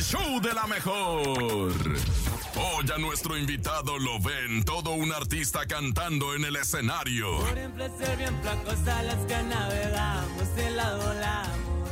show de la mejor. Hoy a nuestro invitado lo ven todo un artista cantando en el escenario.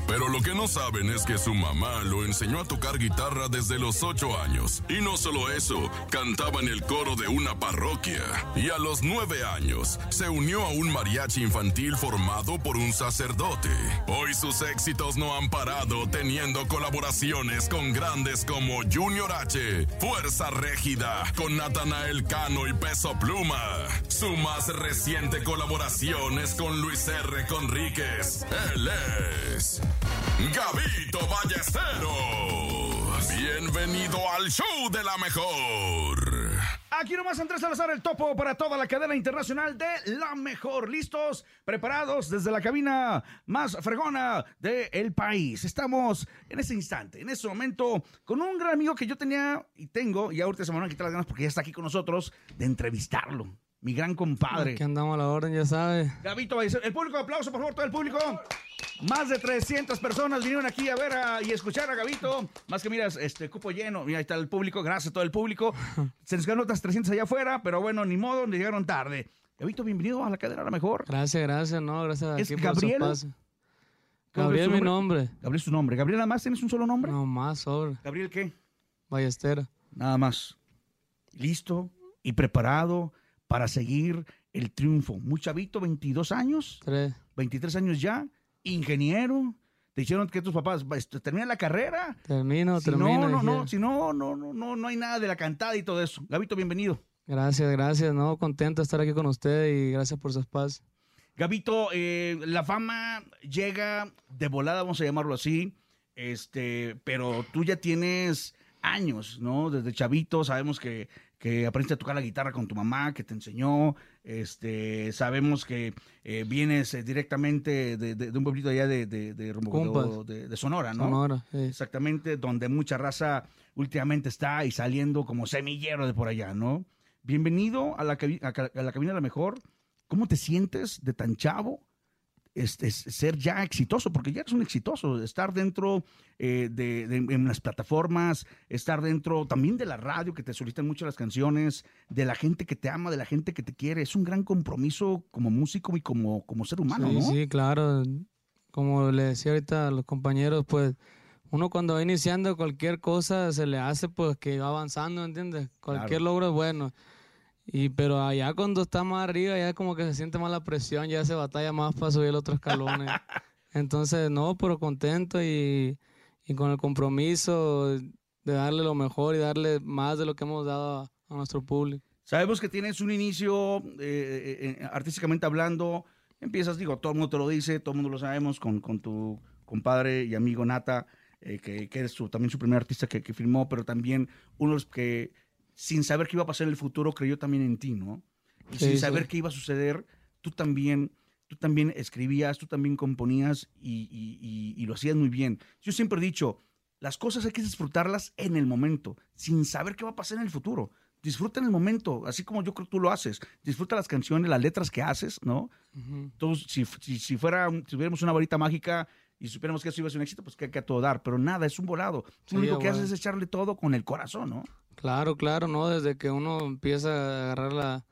Pero lo que no saben es que su mamá lo enseñó a tocar guitarra desde los 8 años. Y no solo eso, cantaba en el coro de una parroquia. Y a los 9 años, se unió a un mariachi infantil formado por un sacerdote. Hoy sus éxitos no han parado teniendo colaboraciones con grandes como Junior H, Fuerza Régida, con Natanael Cano y Peso Pluma. Su más reciente colaboración es con Luis R. Conríquez. Él es... Gabito Ballesteros. Bienvenido al show de la mejor. Aquí nomás Andrés Salazar, el topo para toda la cadena internacional de La Mejor. ¿Listos? ¿Preparados? Desde la cabina más fregona del país. Estamos en ese instante, en ese momento, con un gran amigo que yo tenía y tengo, y ahorita se me van a quitar las ganas porque ya está aquí con nosotros, de entrevistarlo. Mi gran compadre. Aquí andamos a la orden, ya sabe. Gabito Ballesteros. El público, aplauso, por favor, todo el público. Más de 300 personas vinieron aquí a ver a- y escuchar a Gabito. Más que miras, este cupo lleno. Mira, ahí está el público. Gracias a todo el público. Se nos quedaron otras 300 allá afuera, pero bueno, ni modo, le llegaron tarde. Gabito, bienvenido a la cadena a la mejor. Gracias, gracias, no, gracias a ¿Es por su Gabriel? ¿Cómo Gabriel es mi nombre. Gabriel es tu nombre. ¿Gabriel nada más tienes un solo nombre? No más sobre. ¿Gabriel qué? Ballestera. Nada más. Listo y preparado para seguir el triunfo. Muy chavito, 22 años. Tres. 23 años ya, ingeniero. Te dijeron que tus papás este, terminan la carrera. Termino, Si termino. no, no, no, si no, no, no, no, no hay nada de la cantada y todo eso. Gabito, bienvenido. Gracias, gracias, no, contento de estar aquí con usted y gracias por su espacio. Gabito, eh, la fama llega de volada, vamos a llamarlo así, este, pero tú ya tienes años, ¿no? Desde chavito sabemos que, que aprendiste a tocar la guitarra con tu mamá, que te enseñó, este, sabemos que eh, vienes eh, directamente de, de- de un pueblito allá de, de, de, rumbo- Sonora, ¿no? Sonora, sí. Exactamente, donde mucha raza últimamente está y saliendo como semillero de por allá, ¿no? Bienvenido a la, a a la cabina de la mejor. ¿Cómo te sientes de tan chavo? Este, ser ya exitoso, porque ya eres un exitoso, estar dentro eh, de, de- en las plataformas, estar dentro también de la radio, que te solicitan mucho las canciones, de la gente que te ama, de la gente que te quiere. Es un gran compromiso como músico y como, como ser humano, sí, ¿no? sí, claro. Como le decía ahorita a los compañeros, pues uno cuando va iniciando cualquier cosa se le hace pues que va avanzando, ¿entiendes? Cualquier Claro. logro es bueno. Y pero allá cuando está más arriba ya como que se siente más la presión, ya se batalla más para subir el otro escalón. Entonces, no, pero contento y, y con el compromiso de darle lo mejor y darle más de lo que hemos dado a, a nuestro público. Sabemos que tienes un inicio eh, eh, eh, artísticamente hablando. Empiezas, digo, todo el mundo te lo dice, todo el mundo lo sabemos, con, con tu compadre y amigo Nata, eh, que, que eres su- también su primer artista que, que firmó, pero también uno de los que, sin saber qué iba a pasar en el futuro, creyó también en ti, ¿no? Y Sí, sin sí. saber qué iba a suceder, tú también, tú también escribías, tú también componías y, y- y- y lo hacías muy bien. Yo siempre he dicho, las cosas hay que disfrutarlas en el momento, sin saber qué va a pasar en el futuro. Disfruta en el momento, así como yo creo que tú lo haces. Disfruta las canciones, las letras que haces, ¿no? Ujú. Entonces, si, si, si fuera, si tuviéramos una varita mágica y supiéramos que eso iba a ser un éxito, pues que hay que a todo dar. Pero nada, es un volado. Sí, lo único que haces es echarle todo con el corazón, ¿no? Claro, claro, ¿no? Desde que uno empieza a agarrar la,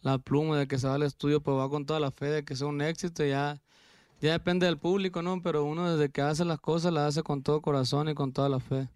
la pluma, de que se va al estudio, pues va con toda la fe de que sea un éxito, ya, ya depende del público, ¿no? Pero uno desde que hace las cosas las hace con todo corazón y con toda la fe.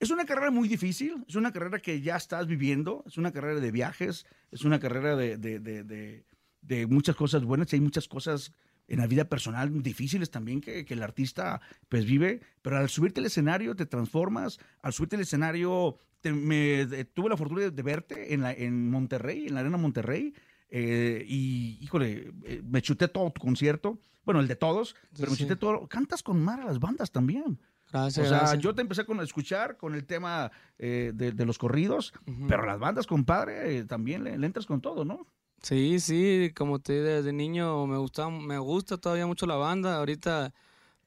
Es una carrera muy difícil, es una carrera que ya estás viviendo, es una carrera de viajes, es una carrera de, de- de- de- de muchas cosas buenas y hay muchas cosas en la vida personal difíciles también que, que el artista pues vive, pero al subirte al escenario te transformas, al subirte al escenario te- me, de- tuve la fortuna de, de verte en, la, en Monterrey, en la Arena Monterrey, eh, y híjole, eh, me chuté todo tu concierto, bueno, el de todos, pero me sí. chuté todo, cantas con mar a las bandas también. Gracias, O sea, gracias. yo te empecé con escuchar con el tema eh, de, de los corridos, Ujú. pero las bandas, compadre, también le, le entras con todo, ¿no? Sí, sí, como te dije, desde niño me gusta, me gusta todavía mucho la banda. Ahorita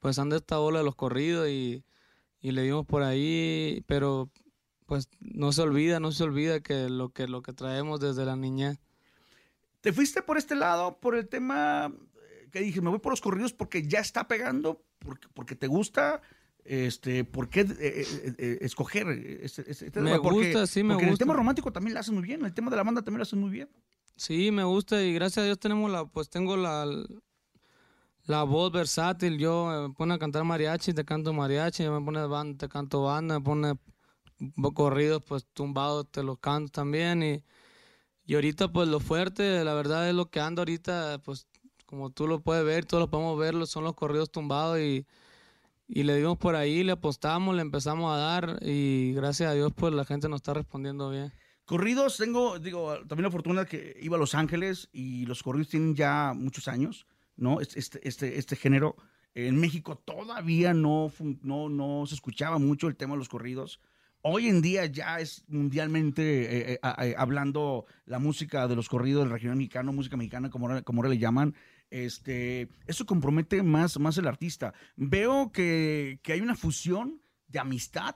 pues anda esta ola de los corridos y, y le dimos por ahí, pero pues no se olvida, no se olvida que lo que lo que traemos desde la niñez. ¿Te fuiste por este lado, por el tema eh, que dije, me voy por los corridos porque ya está pegando, porque, porque te gusta? Este, ¿Por qué eh, eh, eh, escoger este, este Me tema? Porque- gusta, sí me porque el tema romántico también lo hacen muy bien, en el tema de la banda también lo hacen muy bien. Sí, me gusta y gracias a Dios tenemos la, pues tengo la, la voz versátil. Yo eh, me pone a cantar mariachi, te canto mariachi, me pone banda, te canto banda, me pone corridos, pues tumbados, te los canto también. Y, y ahorita pues lo fuerte, la verdad es lo que ando ahorita, pues como tú lo puedes ver, todos lo podemos ver, son los corridos tumbados y, y le dimos por ahí, le apostamos, le empezamos a dar y gracias a Dios pues la gente nos está respondiendo bien. Corridos, tengo, digo, también la fortuna que iba a Los Ángeles y los corridos tienen ya muchos años, ¿no? Este, este, este, género. En México todavía no, no, no se escuchaba mucho el tema de los corridos. Hoy en día ya es mundialmente eh, eh, a- hablando la música de los corridos del regional mexicano, música mexicana, como ahora, como ahora le llaman. Este, eso compromete más, más el artista. Veo que, que hay una fusión de amistad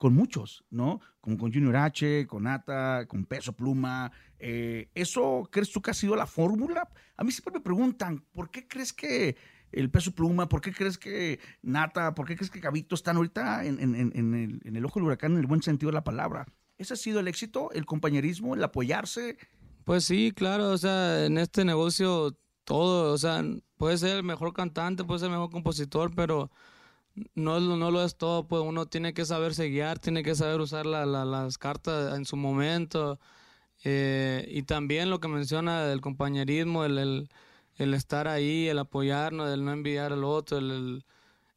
con muchos, ¿no? Como con Junior H, con Ata, con Peso Pluma. Eh, ¿Eso crees tú que ha sido la fórmula? A mí siempre me preguntan, ¿por qué crees que el Peso Pluma, por qué crees que Nata, por qué crees que Gabito están ahorita en, el, en el ojo del huracán en el buen sentido de la palabra? ¿Ese ha sido el éxito, el compañerismo, el apoyarse? Pues sí, claro, o sea, en este negocio todo, o sea, puede ser el mejor cantante, puede ser el mejor compositor, pero no, no lo es todo, pues uno tiene que saberse guiar, tiene que saber usar la- la- las cartas en su momento, eh, y también lo que menciona del compañerismo, el, el, el estar ahí, el apoyarnos, el no envidiar al otro, el,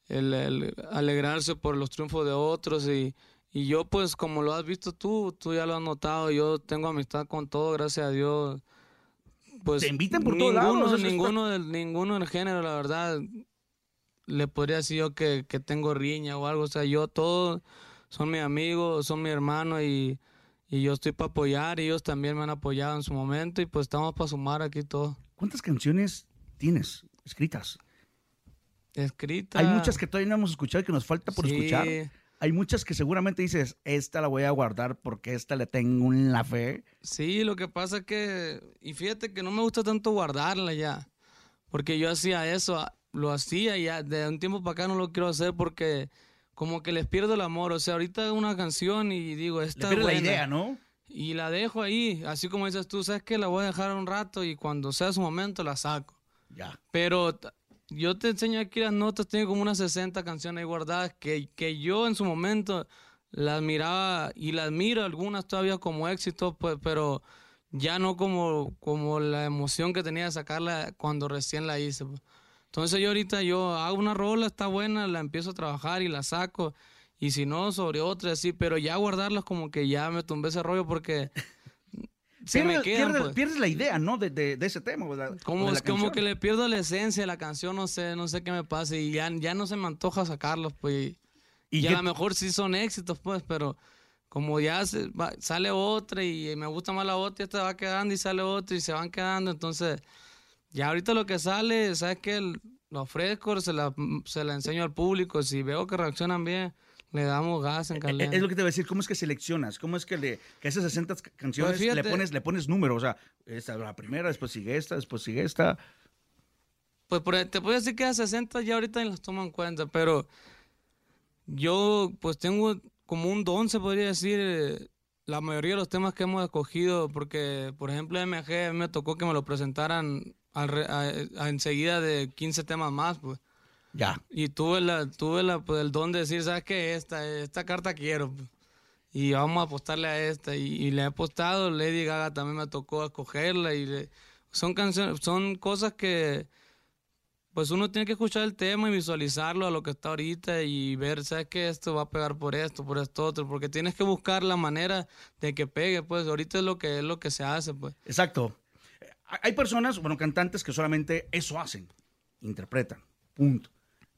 el, alegrarse por los triunfos de otros. Y... Y yo, pues, como lo has visto tú, tú ya lo has notado, yo tengo amistad con todo, gracias a Dios. Pues Te invitan por todos lados, ninguno, ninguno, del, ninguno del género, la verdad, le podría decir yo que, que tengo riña o algo. O sea, yo todos son mis amigos, son mi hermano y, y yo estoy para apoyar y ellos también me han apoyado en su momento y pues estamos para sumar aquí todo. ¿Cuántas canciones tienes escritas? Escrita. Hay muchas que todavía no hemos escuchado y que nos falta por Sí. escuchar. Hay muchas que seguramente dices, esta la voy a guardar porque esta le tengo en la fe. Sí, lo que pasa es que, y fíjate que no me gusta tanto guardarla ya, porque yo hacía eso, a- lo hacía y ya de un tiempo para acá no lo quiero hacer porque como que les pierdo el amor, o sea, ahorita una canción y digo, esta es la idea, ¿no? y la dejo ahí, así como dices tú, sabes que la voy a dejar un rato y cuando sea su momento la saco. Ya. Pero yo te enseño aquí las notas, tengo como unas 60 canciones ahí guardadas que, que yo en su momento las miraba y las miro algunas todavía como éxito, pues, pero ya no como, como la emoción que tenía de sacarla cuando recién la hice. pues. Entonces yo ahorita yo hago una rola, está buena, la empiezo a trabajar y la saco. Y si no, sobre otra, así, pero ya guardarlas como que ya me tumbé ese rollo porque se me Pierdes- quedan. pierdes- pues. pierdes la idea, ¿no? De, de- de ese tema. ¿verdad? Como, es como que le pierdo la esencia de la canción, no sé, no sé qué me pasa y ya, ya no se me antoja sacarlos, pues. ¿Y Y, qué- a lo mejor sí son éxitos, pues, pero como ya se va- sale otra y me gusta más la otra, esta va quedando y sale otra y se van quedando, entonces ya ahorita lo que sale, ¿sabes qué? Lo ofrezco, se la, se la enseño al público, si veo que reaccionan bien, le damos gas en Eh, caliente. Es lo que te voy a decir, ¿cómo es que seleccionas? ¿Cómo es que, le, que a esas 60 ca- canciones Pues le, pones, le pones número? O sea, esta la primera, después sigue esta, después sigue esta. Pues por- te puedo decir que a 60 ya ahorita ni las tomo en cuenta, pero yo pues tengo como un don, se podría decir, eh, la mayoría de los temas que hemos escogido, porque por ejemplo MG me tocó que me lo presentaran re- a- a- enseguida de 15 temas más, pues. Ya. Y tuve la, tuve la, pues, el don de decir, ¿sabes qué? Esta, esta carta quiero. pues. Y vamos a apostarle a esta. Y, y le he apostado, Lady Gaga también me tocó escogerla. Y le- son canciones, son cosas que pues uno tiene que escuchar el tema y visualizarlo a lo que está ahorita y ver, ¿sabes qué? Esto va a pegar por esto, por esto otro, porque tienes que buscar la manera de que pegue, pues ahorita es lo que es lo que se hace, pues. Exacto. Hay personas, bueno, cantantes que solamente eso hacen, interpretan, punto.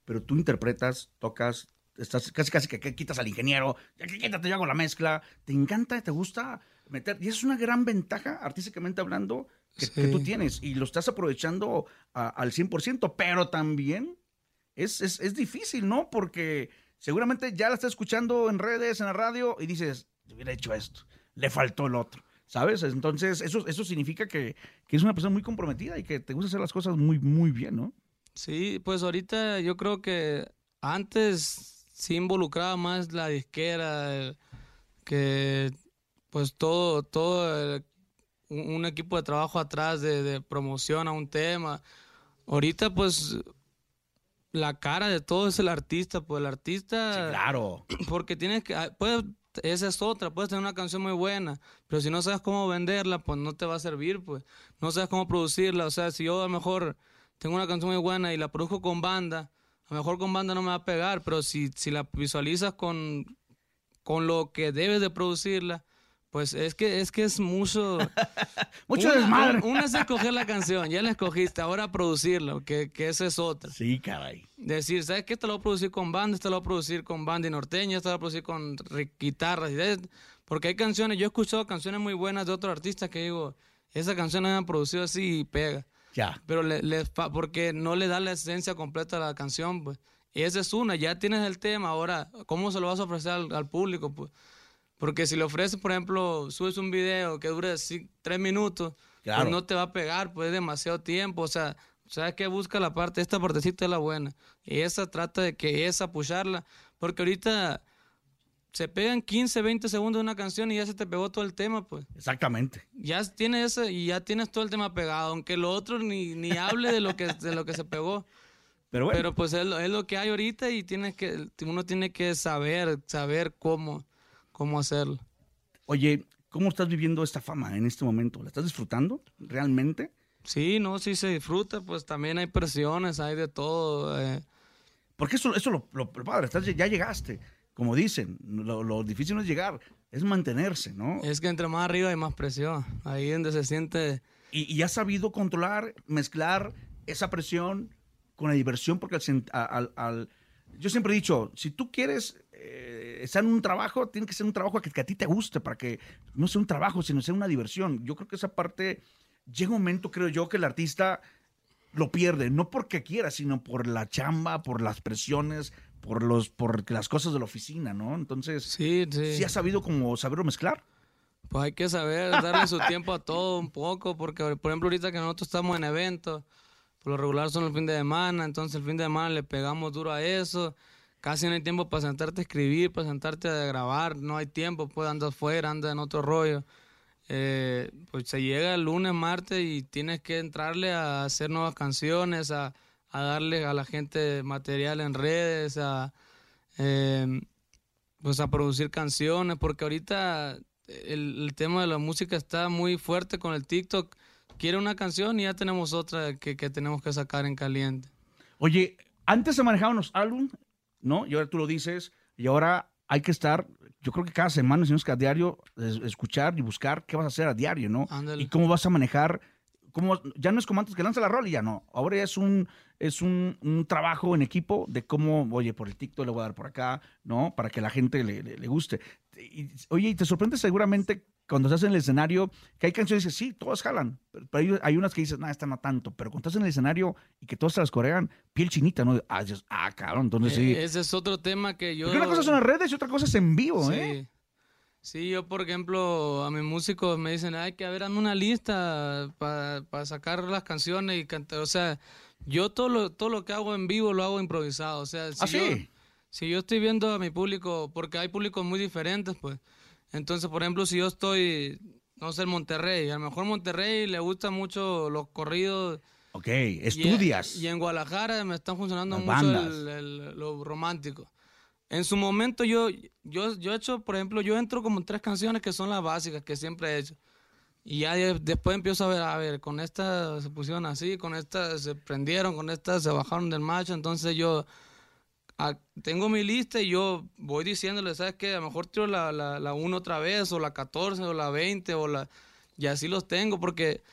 Pero tú interpretas, tocas, estás casi casi que, que quitas al ingeniero, ya que quítate, yo hago la mezcla, te encanta, te gusta meter, y es una gran ventaja, artísticamente hablando, que, tú tienes, y lo estás aprovechando a- al 100%, pero también es, es, es difícil, ¿no? Porque seguramente ya la estás escuchando en redes, en la radio, y dices, "Te hubiera hecho esto, le faltó el otro. ¿Sabes? Entonces, eso, eso significa que, que es una persona muy comprometida y que te gusta hacer las cosas muy, muy bien, ¿no? Sí, pues ahorita yo creo que antes sí involucraba más la disquera, que pues todo, todo el- un, un equipo de trabajo atrás de, de promoción a un tema. Ahorita pues la cara de todo es el artista, pues el artista... Sí, claro. Porque tienes que, ah, puedes, esa es otra, puedes tener una canción muy buena, pero si no sabes cómo venderla, pues no te va a servir, pues. No sabes cómo producirla, o sea, si yo a lo mejor tengo una canción muy buena y la produzco con banda, a lo mejor con banda no me va a pegar, pero si, si la visualizas con, con lo que debes de producirla, pues es que es que es mucho Mucho una, desmadre. un- Una es escoger la canción, ya la escogiste, ahora producirla, que, que esa es otra. Sí, caray. Decir, ¿sabes qué? Esta lo voy a producir con banda, esta lo voy a producir con banda y norteña, esta lo voy a producir con guitarras. Porque hay canciones, yo he escuchado canciones muy buenas de otros artistas que digo, esa canción la han producido así y pega. Ya. Pero le, porque no le da la esencia completa a la canción, pues. Y esa es una, ya tienes el tema, ahora, ¿cómo se lo vas a ofrecer al, al público? Pues? Porque si le ofreces, por ejemplo, subes un video que dure tres minutos, Claro. pues no te va a pegar, pues es demasiado tiempo. O sea, ¿sabes qué? Busca la parte, esta partecita es la buena. Y esa trata de que esa apoyarla. Porque ahorita se pegan 15, 20 segundos de una canción y ya se te pegó todo el tema, pues. Exactamente. Ya tienes ese y ya tienes todo el tema pegado, aunque lo otro ni, ni hable de lo que de lo que se pegó. Pero bueno, Pero pues es lo, es lo que hay ahorita y tienes que uno tiene que saber saber cómo cómo hacerlo. oye, ¿cómo estás viviendo esta fama en este momento? ¿La estás disfrutando realmente? Sí, no, sí se disfruta, pues también hay presiones, hay de todo. eh. Porque eso, eso lo, lo, lo padre, estás, ya llegaste. Como dicen, lo, lo difícil no es llegar, es mantenerse, ¿no? Es que entre más arriba hay más presión. Ahí donde se siente Y, y has sabido controlar, mezclar esa presión con la diversión, porque al, al- al- yo siempre he dicho, si tú quieres eh, estar en un trabajo, tiene que ser un trabajo que, que a ti te guste, para que no sea un trabajo, sino sea una diversión. Yo creo que esa parte, llega un momento, creo yo, que el artista lo pierde, no porque quiera, sino por la chamba, por las presiones, por, los, por las cosas de la oficina, ¿no? Entonces, sí, sí. sí has sabido como saberlo mezclar. Pues hay que saber darle su tiempo a todo un poco, porque por ejemplo ahorita que nosotros estamos en eventos, por lo regular son el fin de semana, entonces el fin de semana le pegamos duro a eso, casi no hay tiempo para sentarte a escribir, para sentarte a grabar, no hay tiempo, pues andas afuera, andas en otro rollo. Eh, pues se llega el lunes, martes y tienes que entrarle a hacer nuevas canciones, a, darle a la gente material en redes, a, eh, pues a producir canciones, porque ahorita el tema de la música está muy fuerte con el TikTok. Quiere una canción y ya tenemos otra que, que tenemos que sacar en caliente. Oye, antes se manejaban los álbumes, ¿no? Y ahora tú lo dices, y ahora hay que estar, yo creo que cada semana, si no es que a diario, es- escuchar y buscar qué vas a hacer a diario, ¿no? Ándale. Y cómo vas a manejar, cómo, ya no es como antes que lanza la rol y ya no. Ahora ya es un, es un, un trabajo en equipo de cómo, oye, por el TikTok le voy a dar por acá, ¿no? Para que la gente le, le- le guste. Y- oye, y te sorprende seguramente cuando estás en el escenario que hay canciones que sí, todas jalan, pero, pero hay, hay unas que dices, no, esta no tanto, pero cuando estás en el escenario y que todas se las corean, piel chinita, ¿no? Ah, ah cabrón, entonces sí. Eh, Ese es otro tema que yo... Porque una cosa son las redes y otra cosa es en vivo, ¿eh? Sí. Yo por ejemplo, a mis músicos me dicen, hay que hazme una lista para sacar las canciones y cantar. O sea, yo todo lo, todo lo que hago en vivo lo hago improvisado. O sea, si, ¿Ah, yo, sí? si yo estoy viendo a mi público, porque hay públicos muy diferentes, pues. Entonces, por ejemplo, si yo estoy, no sé, en Monterrey, a lo mejor Monterrey le gustan mucho los corridos. Ok, y estudias. Y, en Guadalajara me están funcionando Las mucho el- el- lo romántico. En su momento yo, yo, yo he hecho, por ejemplo, yo entro como en tres canciones que son las básicas que siempre he hecho. Y ya de- después empiezo a ver, a ver, con esta se pusieron así, con esta se prendieron, con esta se bajaron del macho. Entonces yo ah, tengo mi lista y yo voy diciéndole, ¿sabes qué? A lo mejor tiro la, la, la 1 otra vez, o la 14, o la 20, o la... Y así los tengo, porque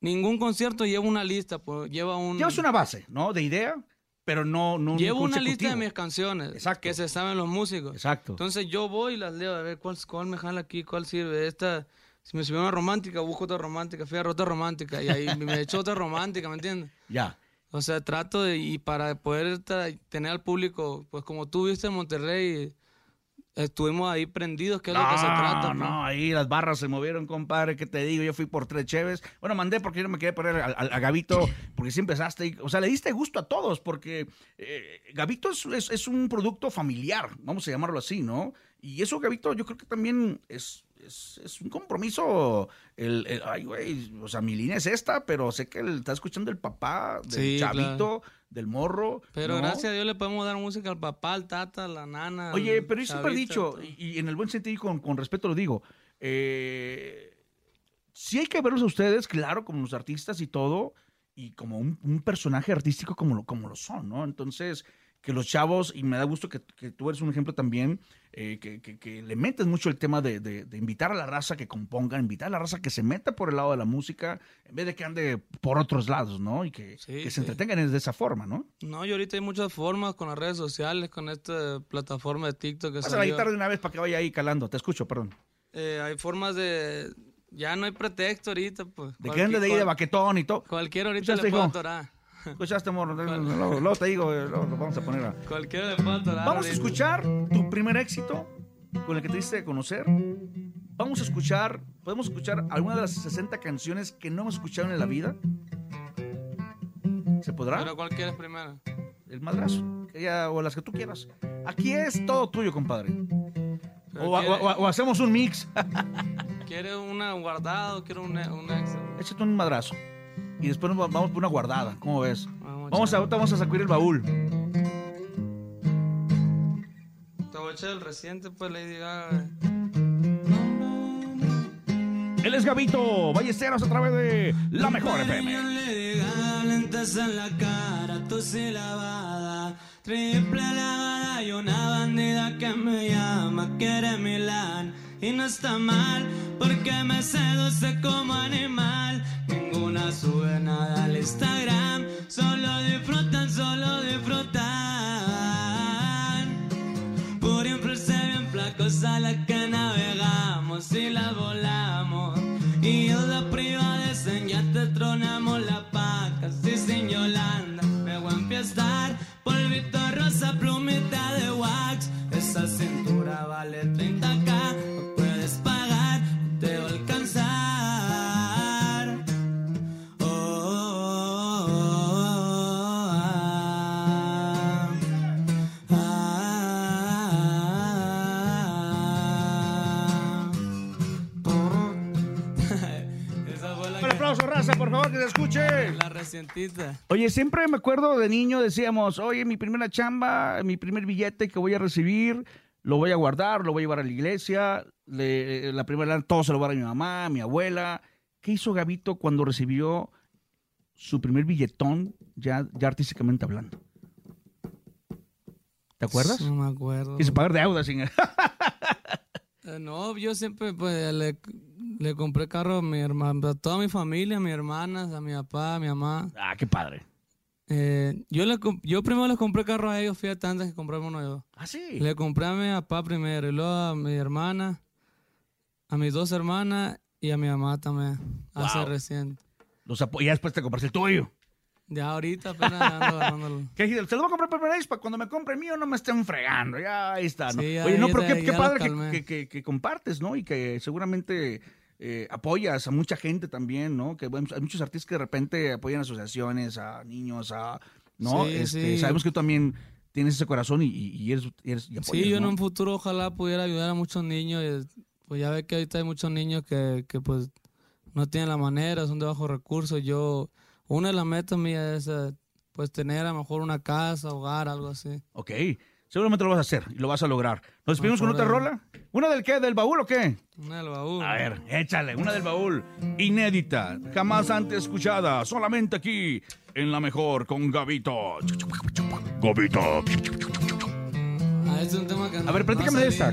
ningún concierto lleva una lista, pues lleva un... Llevas una base, ¿no? De idea, pero no, no un Llevo una lista de mis canciones Exacto. que se saben los músicos. Exacto. Entonces yo voy y las leo a ver cuál, cuál me jala aquí, cuál sirve. Esta, si me subió una romántica, busco otra romántica, fui a otra romántica y ahí me echo otra romántica, ¿me entiendes? ya. O sea, trato de, y para poder tener al público, pues como tú viste en Monterrey, estuvimos ahí prendidos, que es lo que se trata. No, pues. no, ahí las barras se movieron, compadre, ¿qué te digo? Yo fui por tres cheves. Bueno, mandé porque yo no me quería poner a, a- a Gabito, porque sí empezaste, y- o sea, le diste gusto a todos, porque eh, Gabito es, es- es un producto familiar, vamos a llamarlo así, ¿no? Y eso, Gabito, yo creo que también es, es, es un compromiso. El, el- ay, güey, o sea, mi línea es esta, pero sé que el- está escuchando el papá del Sí, chavito, del morro. Pero ¿no? gracias a Dios le podemos dar música al papá, al tata, a la nana. Oye, pero yo siempre he dicho, y, y en el buen sentido y con, con respeto lo digo, eh, sí hay que verlos a ustedes, claro, como los artistas y todo, y como un, un personaje artístico como lo, como lo son, ¿no? Entonces, que los chavos, y me da gusto que, que tú eres un ejemplo también, eh, que, que- que le metes mucho el tema de, de- de invitar a la raza que componga, invitar a la raza que se meta por el lado de la música, en vez de que ande por otros lados, ¿no? Y que, Sí, se entretengan de esa forma, ¿no? No, y ahorita hay muchas formas con las redes sociales, con esta plataforma de TikTok que Pasa la salió. guitarra de una vez para que vaya ahí calando, te escucho, perdón. Eh, hay formas de... Ya no hay pretexto ahorita, pues. De que ande de ahí de baquetón y todo. Cualquiera ahorita ¿Escuchaste, le puede atorar. Escuchaste, morro. Luego, luego te digo, eh, luego lo vamos a poner a... Cualquiera le puede atorar. Vamos a escuchar tu primer éxito con el que te diste de conocer. Vamos a escuchar, podemos escuchar alguna de las 60 canciones que no hemos escuchado en la vida. ¿Se podrá? Pero ¿cuál quieres primero? El madrazo. o las que tú quieras. Aquí es todo tuyo, compadre. O- quiere- o- o hacemos un mix. ¿Quieres una guardada o quieres un, un extra? Échate un madrazo. Y después nos va- vamos por una guardada. ¿Cómo ves? Vamos, Vamos a, ahorita vamos a sacudir el baúl. Te voy a echar el reciente, pues, Lady Gaga. Él es Gabito Ballesteros a través de La Mejor FM. Le diga lentes en la cara, tu lavada, triple lavada y una bandida que me llama, quiere Milán. Y no está mal, porque me seduce como animal. Sube nada al Instagram, solo disfrutan, solo disfrutan. Por empresa bien flacos a la que navegamos y la volamos. Y la privada en ya te tronamos la paca, sí sin Yolanda. Me voy a empiezar, polvito rosa, plumita de wax. Esa cintura vale 30k, Oye, siempre me acuerdo de niño, decíamos, oye, mi primera chamba, mi primer billete que voy a recibir, lo voy a guardar, lo voy a llevar a la iglesia, le- la primera todo se lo voy a dar a mi mamá, a mi abuela. ¿Qué hizo Gabito cuando recibió su primer billetón, ya, ya artísticamente hablando? ¿Te acuerdas? No me acuerdo. Quiso pagar deudas. sin- Eh, no, yo siempre pues le, le compré carro a mi hermana, a toda mi familia, a mis hermanas, a mi papá, a mi mamá. ah, qué padre. Eh, yo, le, yo primero les compré carro a ellos, fíjate, antes que comprarme uno yo. Ah, sí. Le compré a mi papá primero, y luego a mi hermana, a mis dos hermanas y a mi mamá también, hace Wow. reciente. Los y ya después te compraste el tuyo. Ya ahorita apenas ando agarrándolo. ¿Qué? Se lo voy a comprar primero para cuando me compre mío no me estén fregando. Ya ahí está. ¿no? Sí, ya- Oye, no, pero qué, qué padre que- que- que compartes, ¿no? Y que seguramente eh, apoyas a mucha gente también, ¿no? Que bueno, hay muchos artistas que de repente apoyan asociaciones, a niños, a. ¿No? Sí, Este, sí. Sabemos que tú también tienes ese corazón y, eres, eres- y apoyas, Sí, yo en un futuro ojalá pudiera ayudar a muchos niños. y, Pues ya ve que ahorita hay muchos niños que, que pues no tienen la manera, son de bajos recursos. Yo, una de las metas mías es eh, pues tener a lo mejor una casa, hogar, algo así. Ok. Seguramente lo vas a hacer y lo vas a lograr. ¿Nos despedimos con otra rola? ¿Una del qué? ¿Del baúl o qué? Una del baúl. A ver, échale, una del baúl. Inédita, jamás antes escuchada, solamente aquí, en la mejor, con Gabito. Gabito. Ah, este es un tema que A ver, no platícame de esta.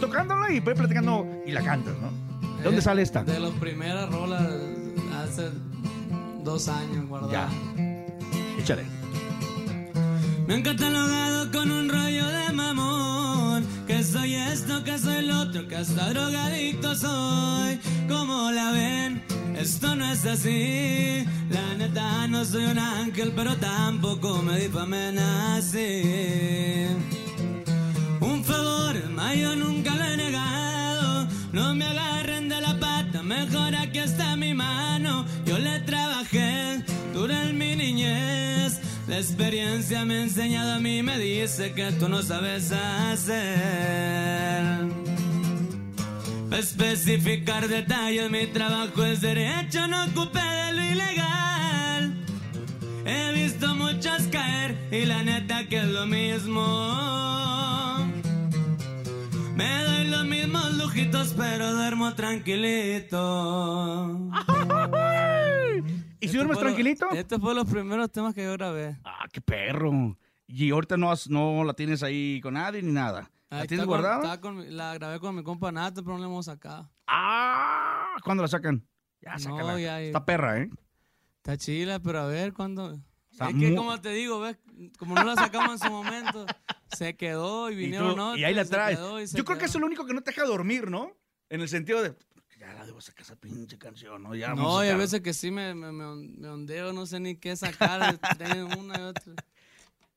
Tocándola y platicando y la cantas, ¿no? ¿De dónde Eh, sale esta? De las primeras rolas hace dos años Ya. guardadas. Échale. Me han catalogado con un rollo de mamón. Que soy esto, que soy lo otro, que hasta drogadicto soy. Como la ven, esto no es así. La neta, no soy un ángel, pero tampoco me difamen así. Un favor, más yo nunca lo he negado. No me agarren de la pata, mejor aquí está mi mano. Yo le trabajé en mi niñez. La experiencia me ha enseñado a mí, me dice que tú no sabes hacer. Especificar detalles, mi trabajo es derecho, no ocupe de lo ilegal. He visto muchos caer y la neta que es lo mismo. Me doy los mismos lujitos, pero duermo tranquilito. ¿Y si duermes tranquilito? Este fue los primeros temas que yo grabé. Ah, qué perro. Y ahorita no, has- no la tienes ahí con nadie ni nada. ¿La Ahí tienes está con- guardada? con mi- la grabé con mi compa Nato, pero no la hemos sacado. Ah, ¿cuándo la sacan? Ya, No, sácala. ya- Está perra, ¿eh? Está chila, pero a ver cuándo. Está es que como te digo, ves, como no la sacamos en su momento, se quedó y Y, vinieron tú- otros. y ahí la traes. y Yo creo que quedó. eso es lo único que no te deja dormir, ¿no? En el sentido de, ya la debo sacar esa pinche canción, ¿no? Ya No, y a veces que sí me, me, me on- me ondeo, no sé ni qué sacar, una y otra.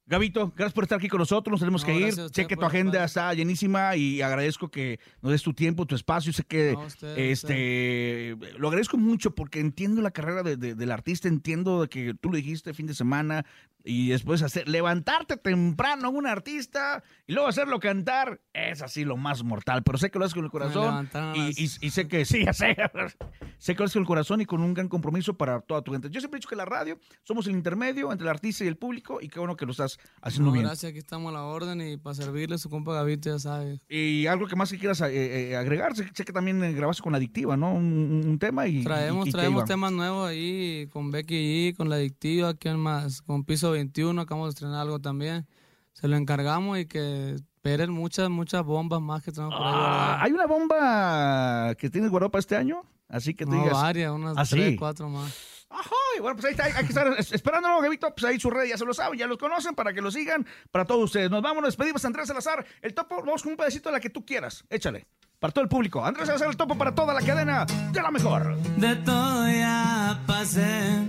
Gabito, gracias por estar aquí con nosotros. Nos tenemos No, que ir. Sé que tu agenda está llenísima y agradezco que nos des tu tiempo, tu espacio. Sé que No, usted, este lo agradezco mucho porque entiendo la carrera de- de- del artista, entiendo que tú lo dijiste fin de semana y después hacer levantarte temprano un artista y luego hacerlo cantar es así lo más mortal. Pero sé que lo haces con el corazón y, las- y- y sé que sí, sé. sé que lo haces con el corazón y con un gran compromiso para toda tu gente. Yo siempre he dicho que la radio somos el intermedio entre el artista y el público y qué bueno que lo estás haciendo No, bien. gracias, aquí estamos a la orden y para servirle su compa Gavito, ya sabe. Y algo que más que quieras eh, eh, agregar, sé, sé que también eh, grabaste con Adictiva, ¿no? Un, tema y... Traemos, y- traemos temas nuevos ahí con Becky G, con La Adictiva, ¿quién más? Con Piso 21, acabamos de estrenar algo también. Se lo encargamos y que esperen muchas, muchas bombas más que tenemos por ahí. Ah. ¿Hay una bomba que tienes guardada para este año? Así que te No, digas... varias, unas ¿Ah, tres, sí? cuatro más. Ajá, y bueno, pues ahí está, hay que estar es- esperándolo, Gabito, pues ahí su red ya se lo saben, ya los conocen, para que lo sigan, para todos ustedes. Nos vamos, nos despedimos, Andrés Salazar, el topo, vamos con un pedacito de la que tú quieras, échale, para todo el público. Andrés Salazar, el topo para toda la cadena de la mejor. De todo ya pasé,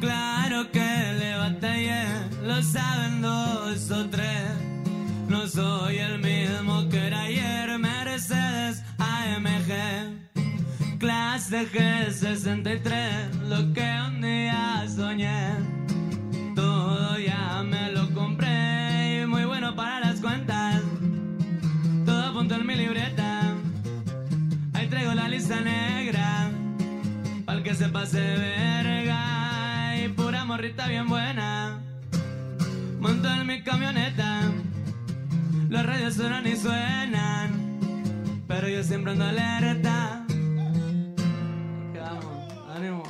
claro que lo saben dos o tres. No soy el mismo que era ayer, Mercedes AMG, clase G63, lo que un día soñé. Todo ya me lo compré y muy bueno para las cuentas. Todo apunto en mi libreta. Ahí traigo la lista negra. Pa'l que se pase verga. Y pura morrita bien buena. Monto en mi camioneta. Los radios suenan y suenan. Pero yo siempre ando alerta. Quedamos, ánimo.